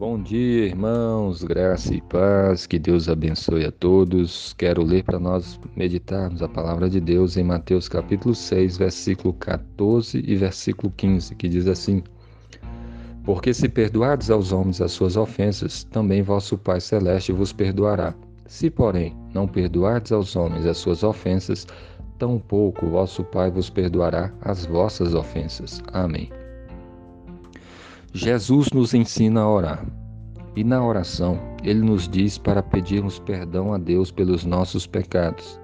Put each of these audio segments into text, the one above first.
Bom dia, irmãos, graça e paz, que Deus abençoe a todos. Quero ler para nós meditarmos a palavra de Deus em Mateus capítulo 6, versículo 14 e versículo 15, que diz assim: Porque se perdoardes aos homens as suas ofensas, também vosso Pai celeste vos perdoará. Se, porém, não perdoardes aos homens as suas ofensas, tampouco vosso Pai vos perdoará as vossas ofensas. Amém. Jesus nos ensina a orar. E na oração, ele nos diz para pedirmos perdão a Deus pelos nossos pecados.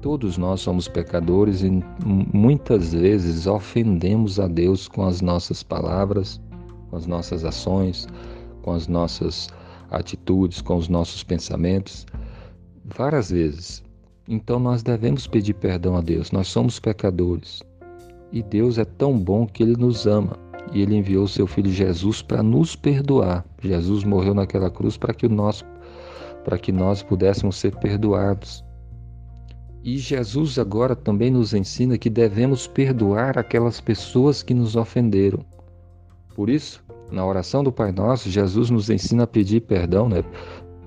Todos nós somos pecadores e muitas vezes ofendemos a Deus com as nossas palavras, com as nossas ações, com as nossas atitudes, com os nossos pensamentos. Várias vezes. Então nós devemos pedir perdão a Deus. Nós somos pecadores. E Deus é tão bom que ele nos ama e ele enviou seu filho Jesus para nos perdoar. Jesus morreu naquela cruz para que o nosso para que nós pudéssemos ser perdoados. E Jesus agora também nos ensina que devemos perdoar aquelas pessoas que nos ofenderam. Por isso, na oração do Pai Nosso, Jesus nos ensina a pedir perdão, né?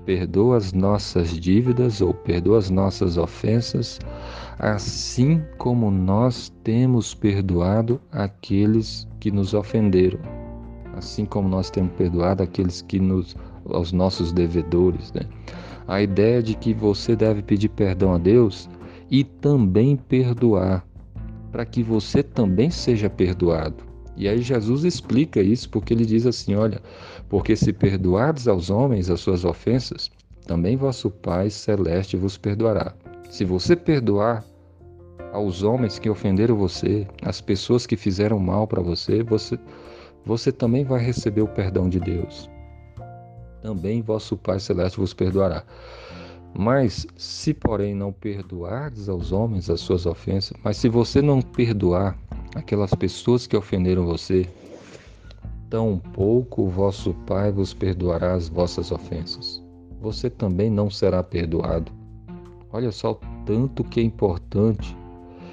Perdoa as nossas dívidas ou perdoa as nossas ofensas, assim como nós temos perdoado aqueles que nos ofenderam, assim como nós temos perdoado aqueles que nos aos nossos devedores, né? A ideia de que você deve pedir perdão a Deus e também perdoar, para que você também seja perdoado. E aí Jesus explica isso porque ele diz assim: olha, porque se perdoardes aos homens as suas ofensas, também vosso Pai celeste vos perdoará. Se você perdoar aos homens que ofenderam você, as pessoas que fizeram mal para você, você, você também vai receber o perdão de Deus. Também vosso Pai Celeste vos perdoará. Mas se, porém, não perdoardes aos homens as suas ofensas, mas se você não perdoar aquelas pessoas que ofenderam você, tampouco vosso Pai vos perdoará as vossas ofensas. Você também não será perdoado. Olha só o tanto que é importante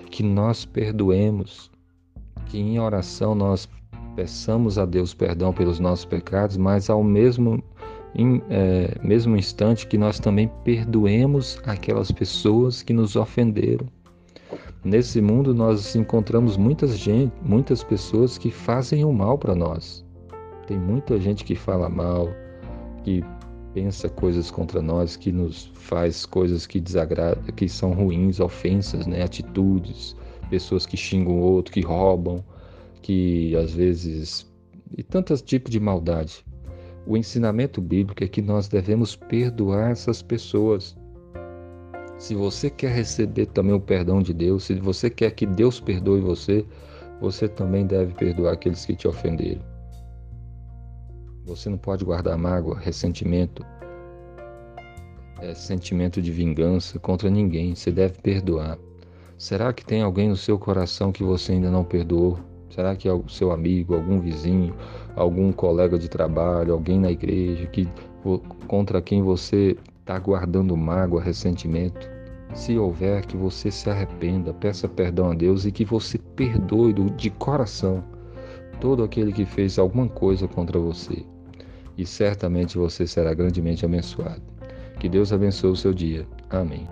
que nós perdoemos, que em oração nós peçamos a Deus perdão pelos nossos pecados, mas ao mesmo, em, é, mesmo instante que nós também perdoemos aquelas pessoas que nos ofenderam. Nesse mundo nós encontramos muitas gente, muitas pessoas que fazem o mal para nós. Tem muita gente que fala mal, que pensa coisas contra nós, que nos faz coisas que desagradam, que são ruins, ofensas, né? atitudes, pessoas que xingam o outro, que roubam, que às vezes e tantos tipos de maldade. O ensinamento bíblico é que nós devemos perdoar essas pessoas. Se você quer receber também o perdão de Deus, se você quer que Deus perdoe você, você também deve perdoar aqueles que te ofenderam. Você não pode guardar mágoa, ressentimento, é, sentimento de vingança contra ninguém. Você deve perdoar. Será que tem alguém no seu coração que você ainda não perdoou? Será que é o seu amigo, algum vizinho, algum colega de trabalho, alguém na igreja que contra quem você está guardando mágoa, ressentimento? Se houver, que você se arrependa, peça perdão a Deus e que você perdoe de coração todo aquele que fez alguma coisa contra você e certamente você será grandemente abençoado. Que Deus abençoe o seu dia. Amém.